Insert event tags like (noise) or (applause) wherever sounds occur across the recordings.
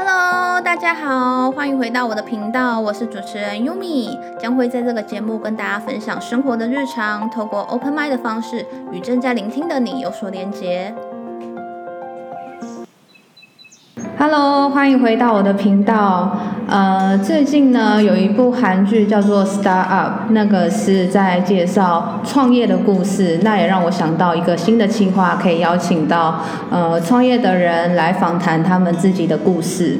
Hello，大家好，欢迎回到我的频道，我是主持人 Yumi，将会在这个节目跟大家分享生活的日常，透过 Open m i d 的方式与正在聆听的你有所连接。Hello，欢迎回到我的频道。呃，最近呢有一部韩剧叫做《Star Up》，那个是在介绍创业的故事。那也让我想到一个新的计划，可以邀请到呃创业的人来访谈他们自己的故事。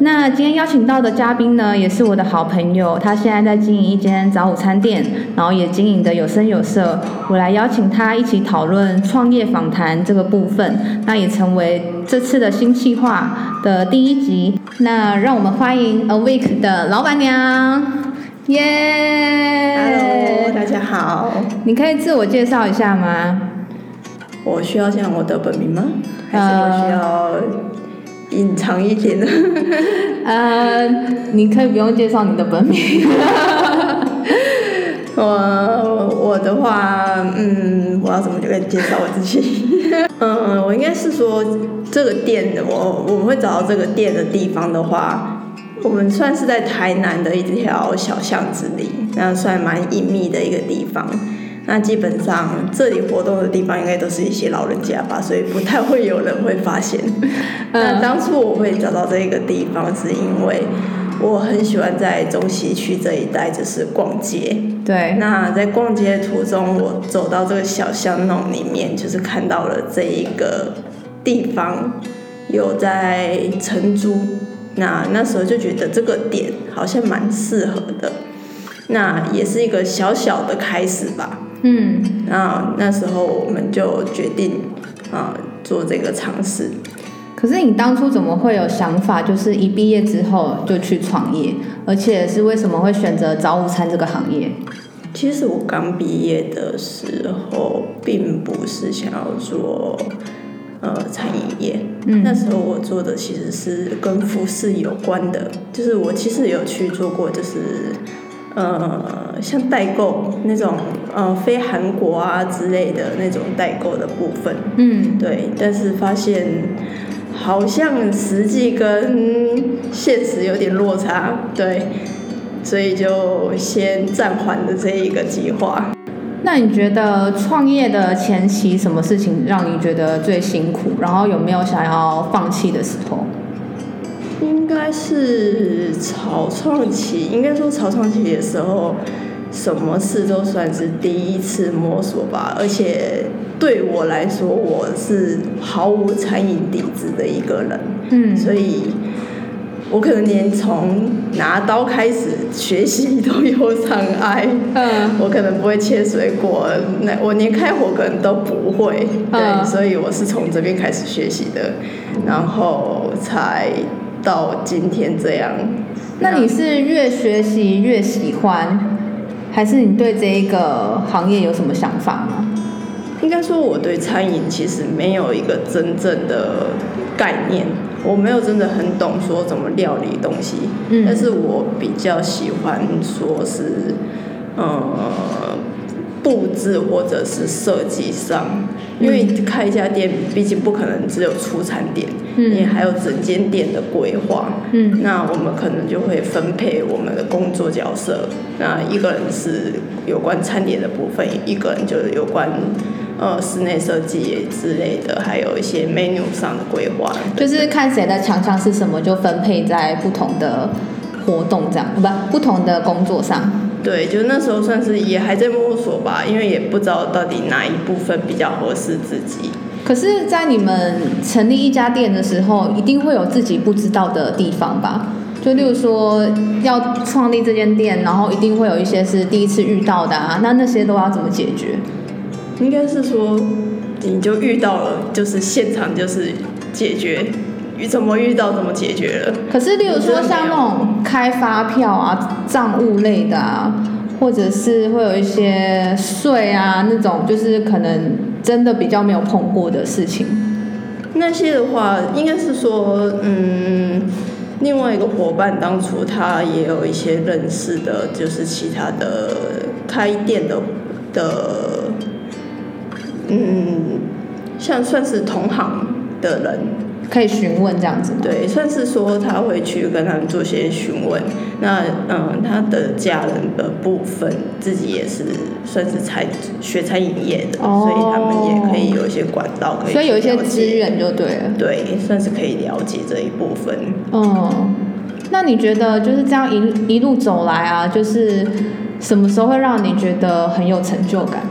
那今天邀请到的嘉宾呢，也是我的好朋友，他现在在经营一间早午餐店，然后也经营的有声有色。我来邀请他一起讨论创业访谈这个部分，那也成为这次的新计划的第一集。那让我们欢迎 Awake 的老板娘，耶！Hello，大家好。你可以自我介绍一下吗？我需要讲我的本名吗？还是我需要？隐藏一点的，(laughs) 呃，你可以不用介绍你的本名。(laughs) 我我的话，嗯，我要怎么就跟你介绍我自己？(laughs) 嗯，我应该是说这个店的，我我们会找到这个店的地方的话，我们算是在台南的一条小巷子里，那算蛮隐秘的一个地方。那基本上这里活动的地方应该都是一些老人家吧，所以不太会有人会发现。(laughs) 那当初我会找到这个地方，是因为我很喜欢在中西区这一带就是逛街。对。那在逛街途中，我走到这个小巷弄里面，就是看到了这一个地方有在承租。那那时候就觉得这个点好像蛮适合的。那也是一个小小的开始吧。嗯，那那时候我们就决定啊做这个尝试。可是你当初怎么会有想法，就是一毕业之后就去创业，而且是为什么会选择早午餐这个行业？其实我刚毕业的时候，并不是想要做呃餐饮业。嗯，那时候我做的其实是跟服饰有关的，就是我其实有去做过，就是。呃，像代购那种，呃，非韩国啊之类的那种代购的部分，嗯，对，但是发现好像实际跟现实有点落差，对，所以就先暂缓了这一个计划。那你觉得创业的前期，什么事情让你觉得最辛苦？然后有没有想要放弃的时候？应该是草创期，应该说草创期的时候，什么事都算是第一次摸索吧。而且对我来说，我是毫无餐饮底子的一个人，嗯，所以我可能连从拿刀开始学习都有障碍。嗯，我可能不会切水果，那我连开火可能都不会。对，所以我是从这边开始学习的，然后才。到今天这样，那你是越学习越喜欢，还是你对这一个行业有什么想法吗？应该说，我对餐饮其实没有一个真正的概念，我没有真的很懂说怎么料理东西，嗯，但是我比较喜欢说是，呃。布置或者是设计上，因为开一家店，毕竟不可能只有出餐点，你还有整间店的规划。嗯，那我们可能就会分配我们的工作角色。那一个人是有关餐点的部分，一个人就是有关呃室内设计之类的，还有一些 menu 上的规划。就是看谁的强项是什么，就分配在不同的活动这样，不不同的工作上。对，就那时候算是也还在摸索吧，因为也不知道到底哪一部分比较合适自己。可是，在你们成立一家店的时候，一定会有自己不知道的地方吧？就例如说，要创立这间店，然后一定会有一些是第一次遇到的啊，那那些都要怎么解决？应该是说，你就遇到了，就是现场就是解决。怎么遇到怎么解决了？可是，例如说像那种开发票啊、账务类的啊，或者是会有一些税啊那种，就是可能真的比较没有碰过的事情。那些的话，应该是说，嗯，另外一个伙伴当初他也有一些认识的，就是其他的开店的的，嗯，像算是同行的人。可以询问这样子吗？对，算是说他会去跟他们做些询问。那嗯，他的家人的部分自己也是算是餐学餐饮业的，所以他们也可以有一些管道可以。所以有一些资源就对了。对，算是可以了解这一部分。嗯，那你觉得就是这样一一路走来啊，就是什么时候会让你觉得很有成就感？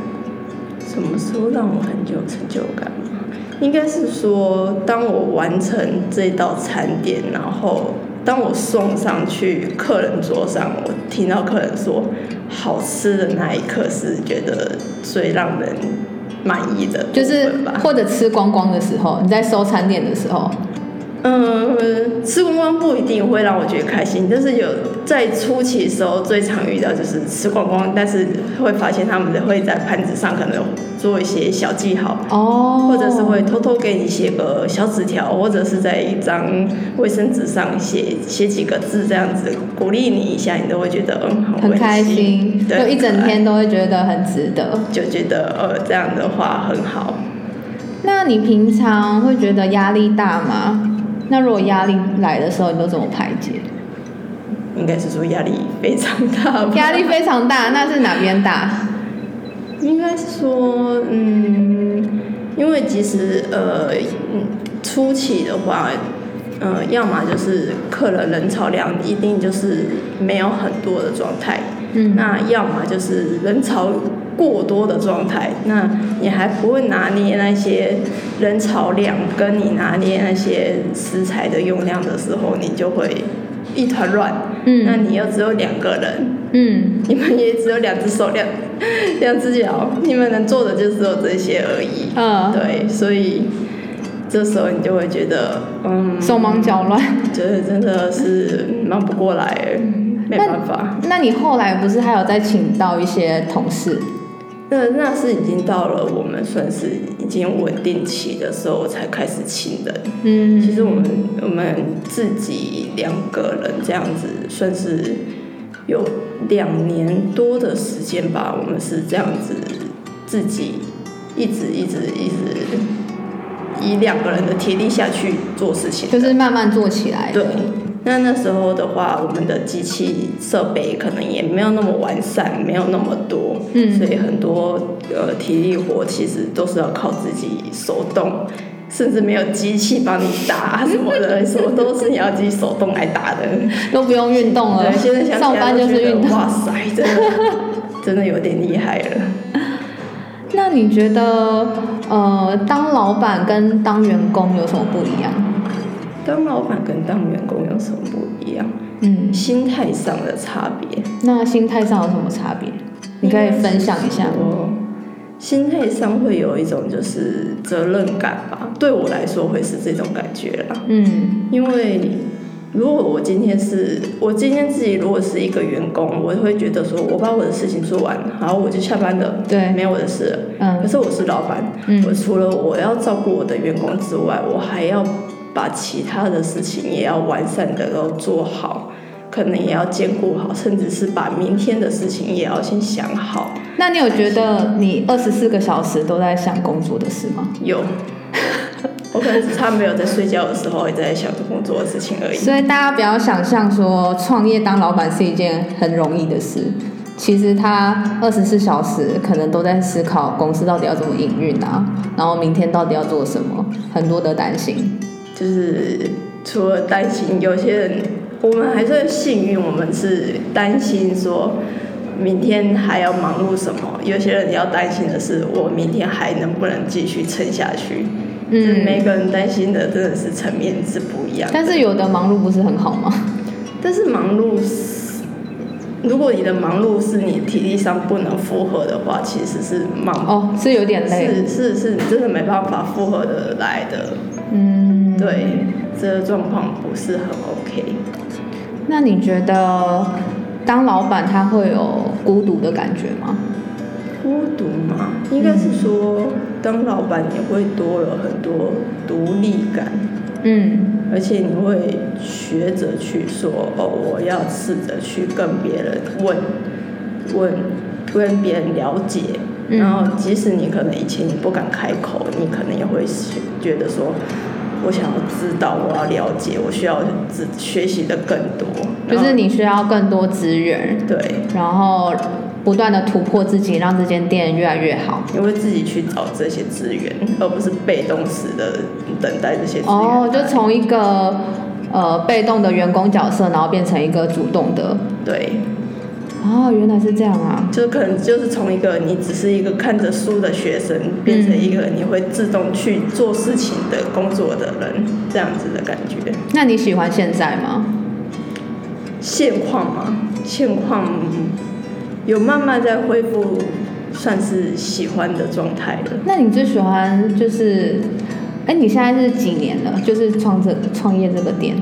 什么时候让我很有成就感？应该是说，当我完成这道餐点，然后当我送上去客人桌上，我听到客人说好吃的那一刻，是觉得最让人满意的。就是或者吃光光的时候，你在收餐点的时候。嗯，吃光光不一定会让我觉得开心，但是有在初期的时候最常遇到就是吃光光，但是会发现他们会在盘子上可能做一些小记号，哦，或者是会偷偷给你写个小纸条，或者是在一张卫生纸上写写几个字这样子鼓励你一下，你都会觉得嗯很开心，就一整天都会觉得很值得，就觉得呃这样的话很好。那你平常会觉得压力大吗？那如果压力来的时候，你都怎么排解？应该是说压力非常大。压力非常大，那是哪边大？应该是说，嗯，因为其实呃，初期的话，呃，要么就是客人人潮量一定就是没有很多的状态，嗯，那要么就是人潮。过多的状态，那你还不会拿捏那些人潮量，跟你拿捏那些食材的用量的时候，你就会一团乱。嗯，那你又只有两个人，嗯，你们也只有两只手、两两只脚，你们能做的就只有这些而已。嗯，对，所以这时候你就会觉得，嗯，手忙脚乱，觉得真的是忙不过来，没办法。那你后来不是还有再请到一些同事？那那是已经到了我们算是已经稳定期的时候才开始请人。嗯，其实我们我们自己两个人这样子算是有两年多的时间吧，我们是这样子自己一直一直一直以两个人的体力下去做事情，就是慢慢做起来。对。那那时候的话，我们的机器设备可能也没有那么完善，没有那么多，嗯，所以很多呃体力活其实都是要靠自己手动，甚至没有机器帮你打什么的，什么都是你要自己手动来打的，(laughs) 都不用运动了。对，现在想上班就是运动，哇塞，真的真的有点厉害了。(laughs) 那你觉得呃，当老板跟当员工有什么不一样？当老板跟当员工有什么不一样？嗯，心态上的差别。那心态上有什么差别？你可以分享一下。哦，心态上会有一种就是责任感吧，对我来说会是这种感觉啦。嗯，因为如果我今天是我今天自己如果是一个员工，我会觉得说我把我的事情做完，然后我就下班了，对，没有我的事了。嗯。可是我是老板，嗯，我除了我要照顾我的员工之外，我还要。把其他的事情也要完善的都做好，可能也要兼顾好，甚至是把明天的事情也要先想好。那你有觉得你二十四个小时都在想工作的事吗？有，我可能只差没有在睡觉的时候也在想工作的事情而已。所以大家不要想象说创业当老板是一件很容易的事，其实他二十四小时可能都在思考公司到底要怎么营运啊，然后明天到底要做什么，很多的担心。就是除了担心，有些人我们还算幸运，我们是担心说明天还要忙碌什么。有些人要担心的是，我明天还能不能继续撑下去？嗯，每个人担心的真的是层面是不一样。但是有的忙碌不是很好吗？但是忙碌是，如果你的忙碌是你体力上不能负荷的话，其实是忙哦，是有点累，是是是，你真的没办法负荷的来的。嗯。对，这个状况不是很 OK。那你觉得当老板他会有孤独的感觉吗？孤独吗？应该是说，当老板你会多了很多独立感。嗯。而且你会学着去说，哦，我要试着去跟别人问，问，跟别人了解。然后，即使你可能以前你不敢开口，你可能也会觉得说。我想要知道，我要了解，我需要知学习的更多。就是你需要更多资源，对，然后不断的突破自己，让这间店越来越好。你会自己去找这些资源，而不是被动式的等待这些资源。哦，就从一个呃被动的员工角色，然后变成一个主动的。对。哦，原来是这样啊！就可能就是从一个你只是一个看着书的学生，变成一个你会自动去做事情的工作的人，这样子的感觉。那你喜欢现在吗？现况吗？现况有慢慢在恢复，算是喜欢的状态了。那你最喜欢就是，哎，你现在是几年了？就是创这创业这个店？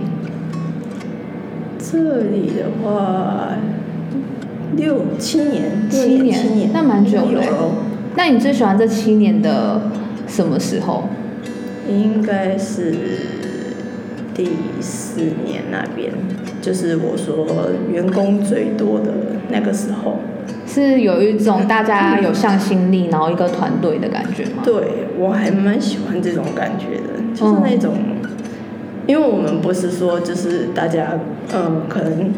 这里的话。六七年，七年，七年，那蛮久了。那你最喜欢这七年的什么时候？应该是第四年那边，就是我说员工最多的那个时候。是有一种大家有向心力，然后一个团队的感觉吗？对，我还蛮喜欢这种感觉的，就是那种，因为我们不是说就是大家，嗯，可能。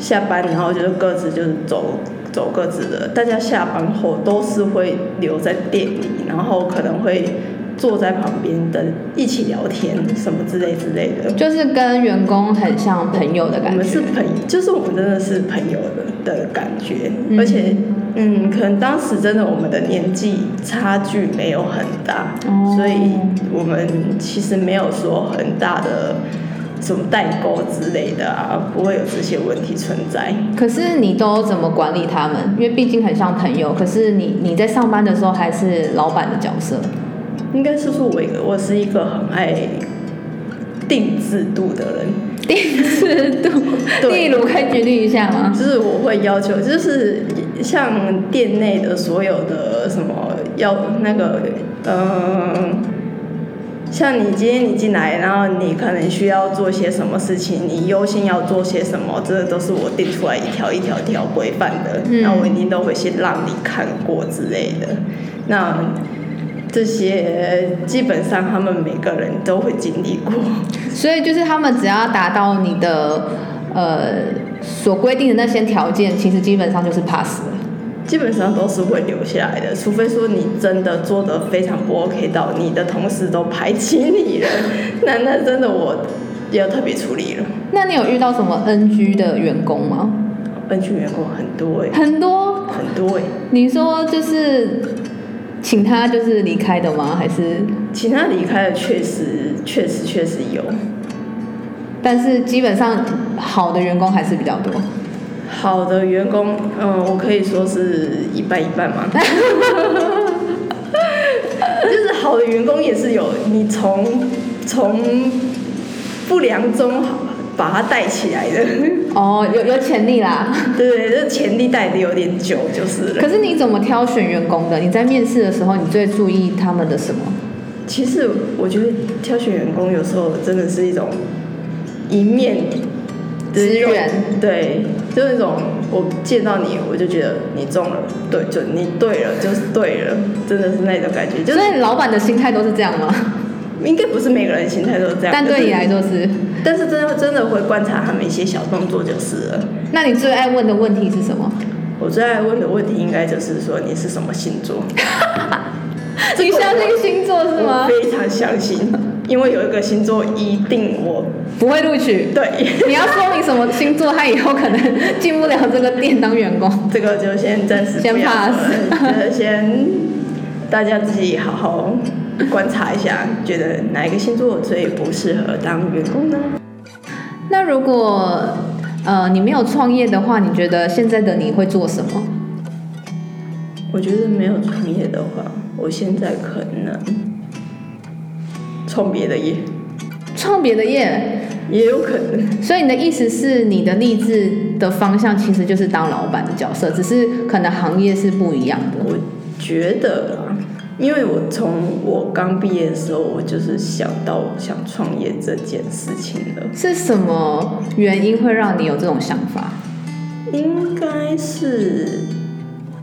下班然后就是各自就是走走各自的，大家下班后都是会留在店里，然后可能会坐在旁边等一起聊天什么之类之类的，就是跟员工很像朋友的感觉。我们是朋，就是我们真的是朋友的的感觉，而且嗯，可能当时真的我们的年纪差距没有很大，所以我们其实没有说很大的。什么代沟之类的啊，不会有这些问题存在。可是你都怎么管理他们？因为毕竟很像朋友。可是你你在上班的时候还是老板的角色。应该是说，我我是一个很爱定制度的人。定制度，例如可以举例一下吗？就是我会要求，就是像店内的所有的什么要那个嗯。像你今天你进来，然后你可能需要做些什么事情，你优先要做些什么，这都是我定出来一条一条条规范的。那我一定都会先让你看过之类的。那这些基本上他们每个人都会经历过。所以就是他们只要达到你的呃所规定的那些条件，其实基本上就是 pass 了。基本上都是会留下来的，除非说你真的做的非常不 OK 到你的同事都排挤你了，那那真的我要特别处理了。那你有遇到什么 NG 的员工吗？NG 员工很多哎，很多很多哎。你说就是请他就是离开的吗？还是请他离开的？确实确实确实有，但是基本上好的员工还是比较多。好的员工，嗯，我可以说是一半一半嘛。(laughs) 就是好的员工也是有，你从从不良中把他带起来的。哦，有有潜力啦。(laughs) 对，这潜力带的有点久，就是了。可是你怎么挑选员工的？你在面试的时候，你最注意他们的什么？其实我觉得挑选员工有时候真的是一种一面。资源对，就是那种我见到你，我就觉得你中了，对，就你对了，就是对了，真的是那种感觉。所以老板的心态都是这样吗？应该不是每个人心态都是这样，但对你来说是。但是真的真的会观察他们一些小动作就是了。那你最爱问的问题是什么？我最爱问的问题应该就是说你是什么星座？(laughs) (laughs) 你相信星座是吗？非常相信，因为有一个星座一定我不会录取。对，你要说明什么星座，他以后可能进不了这个店当员工。这个就先暂时先 pass，先大家自己好好观察一下，觉得哪一个星座最不适合当员工呢？那如果呃你没有创业的话，你觉得现在的你会做什么？我觉得没有创业的话。我现在可能创别的业，创别的业也有可能。所以你的意思是，你的励志的方向其实就是当老板的角色，只是可能行业是不一样的。我觉得啊，因为我从我刚毕业的时候，我就是想到想创业这件事情了。是什么原因会让你有这种想法？应该是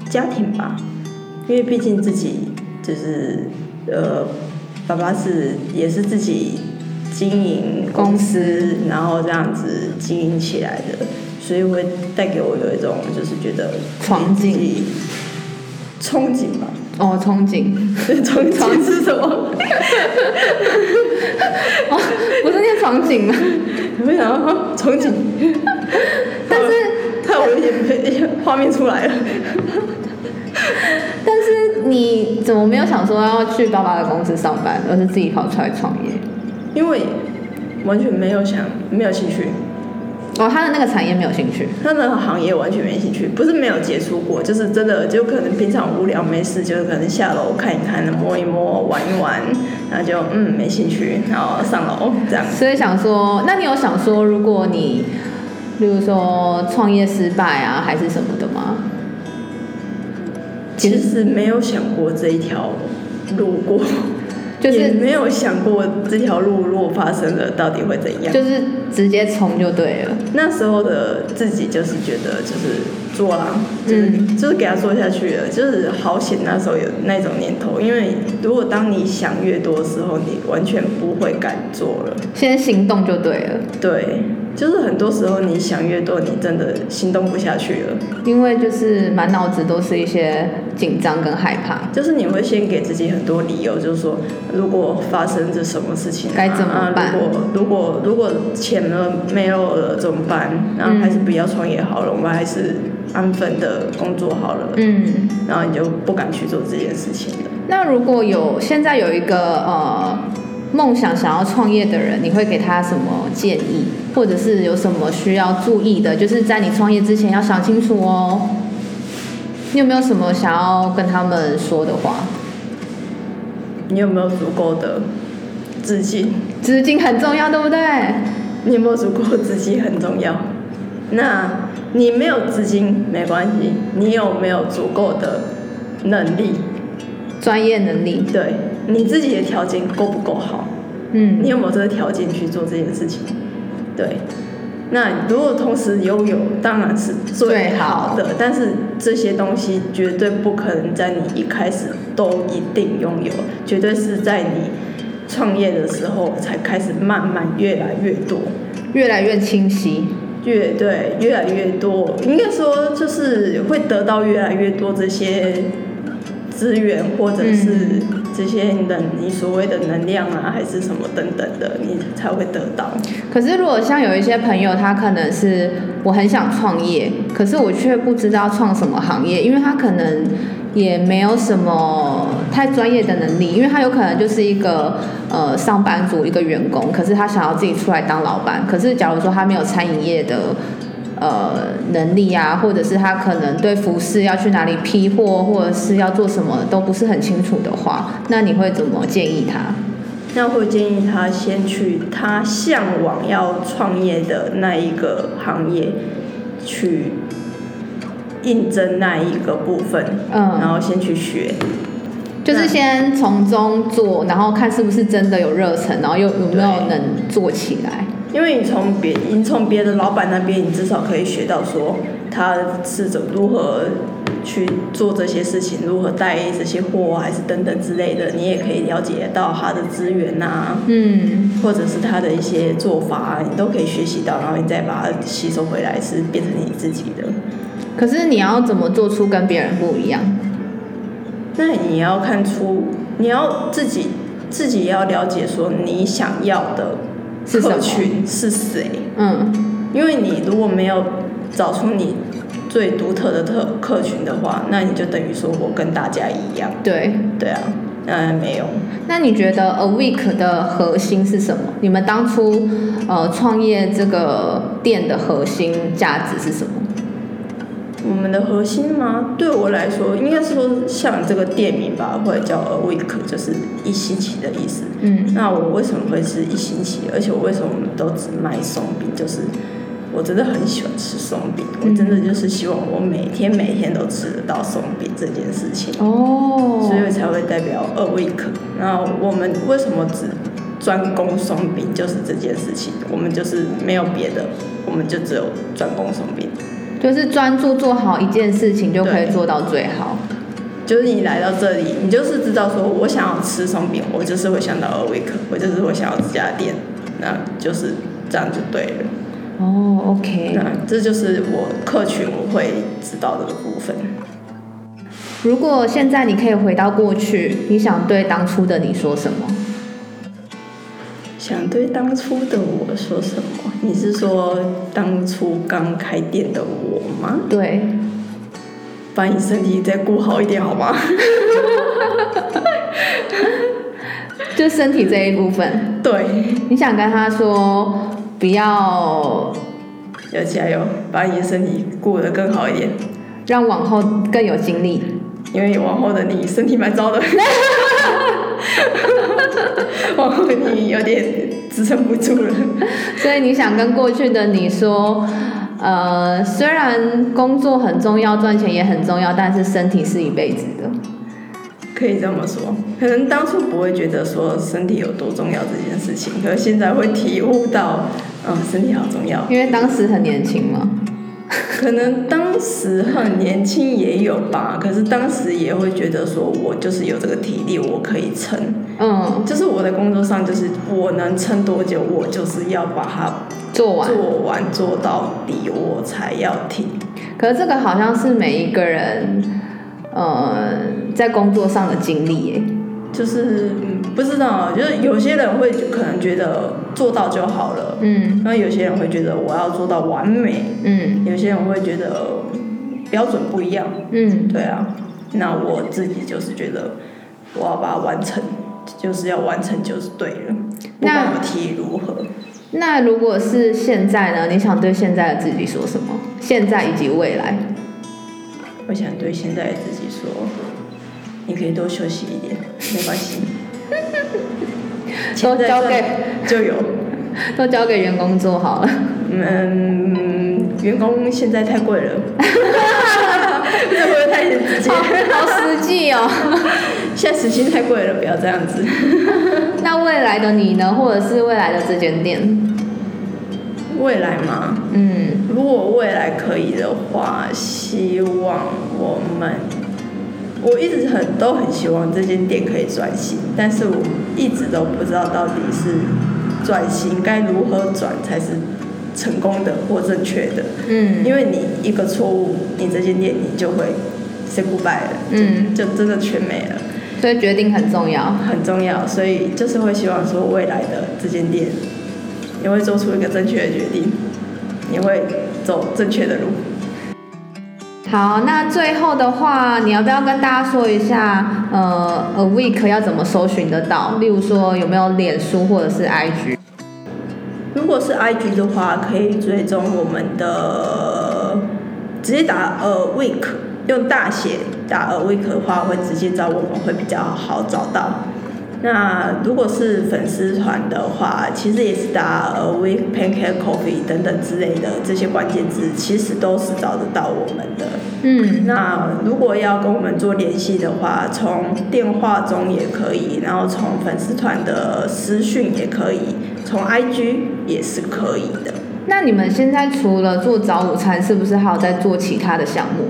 家庭吧，因为毕竟自己。就是呃，爸爸是也是自己经营公司，然后这样子经营起来的，所以会带给我有一种就是觉得憧憬，憧憬吧。哦，憧憬，憧憬是什么？哦，不是念场景吗？没想到憧憬，但是看我有点画面出来了。你怎么没有想说要去爸爸的公司上班，而是自己跑出来创业？因为完全没有想，没有兴趣。哦，他的那个产业没有兴趣，他的行业完全没兴趣，不是没有接触过，就是真的就可能平常无聊没事，就是可能下楼看一看，摸一摸，玩一玩，然后就嗯没兴趣，然后上楼这样。所以想说，那你有想说，如果你，比如说创业失败啊，还是什么的吗？其实没有想过这一条路过。(laughs) 就是没有想过这条路如果发生了，到底会怎样？就是直接冲就对了。那时候的自己就是觉得就是做啦，就是就是给他做下去了，就是好险那时候有那种念头。因为如果当你想越多的时候，你完全不会敢做了。先行动就对了。对。就是很多时候你想越多，你真的行动不下去了。因为就是满脑子都是一些紧张跟害怕。就是你会先给自己很多理由，就是说如果发生这什么事情该怎么办？如果如果如果钱了没有了怎么办？然后还是不要创业好了，我们还是安分的工作好了。嗯。然后你就不敢去做这件事情了。那如果有现在有一个呃。梦想想要创业的人，你会给他什么建议，或者是有什么需要注意的？就是在你创业之前要想清楚哦。你有没有什么想要跟他们说的话？你有没有足够的资金？资金很重要，对不对？你有没有足够的资金很重要。那你没有资金没关系，你有没有足够的能力？专业能力？对。你自己的条件够不够好？嗯，你有没有这个条件去做这件事情？对，那如果同时拥有，当然是最好的。但是这些东西绝对不可能在你一开始都一定拥有，绝对是在你创业的时候才开始慢慢越来越多，越来越清晰，越对越来越多，应该说就是会得到越来越多这些资源或者是。这些能，你所谓的能量啊，还是什么等等的，你才会得到。可是，如果像有一些朋友，他可能是我很想创业，可是我却不知道创什么行业，因为他可能也没有什么太专业的能力，因为他有可能就是一个呃上班族，一个员工，可是他想要自己出来当老板。可是，假如说他没有餐饮业的。呃，能力啊，或者是他可能对服饰要去哪里批货，或者是要做什么都不是很清楚的话，那你会怎么建议他？那会建议他先去他向往要创业的那一个行业去应征那一个部分，嗯，然后先去学，就是先从中做，然后看是不是真的有热忱，然后又有没有能做起来。因为你从别，你从别的老板那边，你至少可以学到说他是怎如何去做这些事情，如何带这些货，还是等等之类的，你也可以了解到他的资源呐，嗯，或者是他的一些做法，你都可以学习到，然后你再把它吸收回来，是变成你自己的。可是你要怎么做出跟别人不一样？那你要看出，你要自己自己要了解说你想要的。客群是谁？嗯，因为你如果没有找出你最独特的特客群的话，那你就等于说我跟大家一样。对，对啊，嗯，没有。那你觉得 A Week 的核心是什么？你们当初呃创业这个店的核心价值是什么？我们的核心吗？对我来说，应该说像这个店名吧，或者叫 a week，就是一星期的意思。嗯。那我为什么会是一星期？而且我为什么都只卖松饼？就是我真的很喜欢吃松饼，我真的就是希望我每天每天都吃得到松饼这件事情。哦。所以才会代表 a week。然后我们为什么只专攻松饼？就是这件事情，我们就是没有别的，我们就只有专攻松饼。就是专注做好一件事情，就可以做到最好。就是你来到这里，你就是知道说，我想要吃松饼，我就是会想到二维克，我就是会想要这家店，那就是这样就对了。哦，OK。那这就是我客群我会知道的部分。如果现在你可以回到过去，你想对当初的你说什么？想对当初的我说什么？你是说当初刚开店的我吗？对。把你身体再顾好一点，好吗？(laughs) 就身体这一部分。对。你想跟他说，不要要加油，把你的身体顾得更好一点，让往后更有精力。因为往后的你身体蛮糟的。(laughs) (laughs) 往后你有点支撑不住了，(laughs) 所以你想跟过去的你说，呃，虽然工作很重要，赚钱也很重要，但是身体是一辈子的。可以这么说，可能当初不会觉得说身体有多重要这件事情，可是现在会体悟到，嗯，身体好重要。因为当时很年轻嘛。可能当时很年轻也有吧，可是当时也会觉得说，我就是有这个体力，我可以撑。嗯，就是我在工作上，就是我能撑多久，我就是要把它做完，做完做到底，我才要停。可是这个好像是每一个人，呃，在工作上的经历耶。就是不知道，就是有些人会可能觉得做到就好了，嗯，那有些人会觉得我要做到完美，嗯，有些人会觉得标准不一样，嗯，对啊，那我自己就是觉得我要把它完成，就是要完成就是对了，不管我体力如何。那如果是现在呢？你想对现在的自己说什么？现在以及未来？我想对现在的自己说。你可以多休息一点，没关系。(laughs) 都交给就有，(laughs) 都交给员工做好了。嗯，员工现在太贵了。(laughs) 这会不会太直接？好实际哦。现在时薪太贵了，不要这样子。那未来的你呢？或者是未来的这间店？未来吗？嗯，如果未来可以的话，希望我们。我一直很都很希望这间店可以转型，但是我一直都不知道到底是转型该如何转才是成功的或正确的。嗯，因为你一个错误，你这间店你就会 say goodbye 了，嗯，就真的全没了。所以决定很重要，很重要。所以就是会希望说未来的这间店，你会做出一个正确的决定，你会走正确的路。好，那最后的话，你要不要跟大家说一下，呃，A Week 要怎么搜寻得到？例如说，有没有脸书或者是 IG？如果是 IG 的话，可以追踪我们的，直接打 A Week，用大写打 A Week 的话，会直接找我们，会比较好找到。那如果是粉丝团的话，其实也是打呃 We Pancake Coffee 等等之类的这些关键字，其实都是找得到我们的。嗯，那如果要跟我们做联系的话，从电话中也可以，然后从粉丝团的私讯也可以，从 IG 也是可以的。那你们现在除了做早午餐，是不是还有在做其他的项目？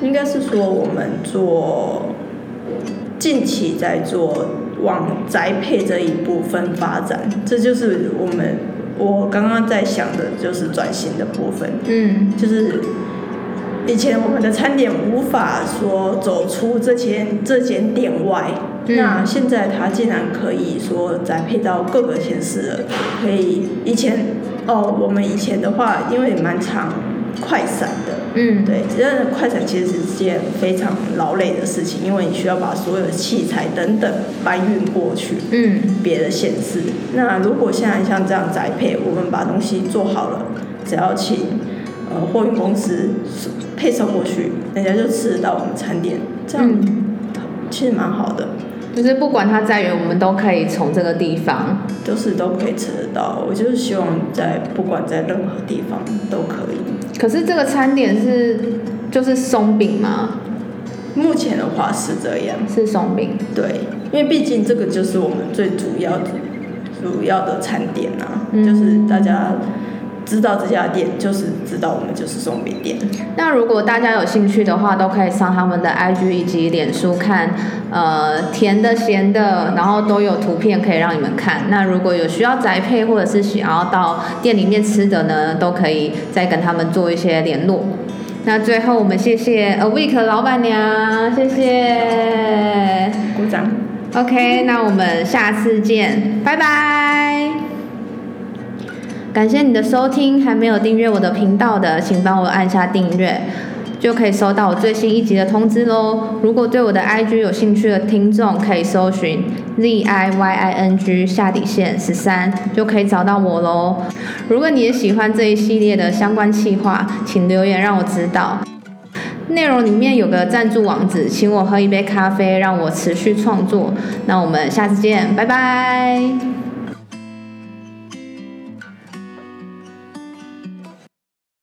应该是说我们做近期在做。往宅配这一部分发展，这就是我们我刚刚在想的，就是转型的部分。嗯，就是以前我们的餐点无法说走出这间这间店外，那现在它竟然可以说宅配到各个县市了。可以以前哦，我们以前的话，因为蛮长快闪的。嗯，对，这样的快闪其实是件非常劳累的事情，因为你需要把所有的器材等等搬运过去，嗯，别的县市。那如果现在像这样宅配，我们把东西做好了，只要请呃货运公司配送过去，人家就吃得到我们餐点，这样其实蛮好的。就是不管它再远，我们都可以从这个地方，就是都可以吃得到。我就是希望在不管在任何地方都可以。可是这个餐点是就是松饼吗？目前的话是这样，是松饼。对，因为毕竟这个就是我们最主要的主要的餐点啊，就是大家知道这家店，就是知道我们就是松饼店。那如果大家有兴趣的话，都可以上他们的 IG 以及脸书看，呃，甜的、咸的，然后都有图片可以让你们看。那如果有需要宅配或者是想要到店里面吃的呢，都可以再跟他们做一些联络。那最后我们谢谢 A Week 老板娘，谢谢，鼓掌。OK，那我们下次见，拜拜。感谢你的收听，还没有订阅我的频道的，请帮我按下订阅，就可以收到我最新一集的通知喽。如果对我的 IG 有兴趣的听众，可以搜寻 Z I Y I N G 下底线十三，就可以找到我喽。如果你也喜欢这一系列的相关企划，请留言让我知道。内容里面有个赞助网址，请我喝一杯咖啡，让我持续创作。那我们下次见，拜拜。